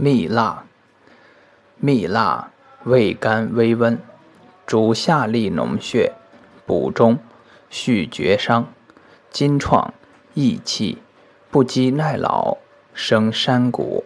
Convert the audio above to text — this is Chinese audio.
蜜蜡蜜蜡，味甘微温，主下利脓血，补中，续厥伤，金创益气，不饥耐老，生山谷。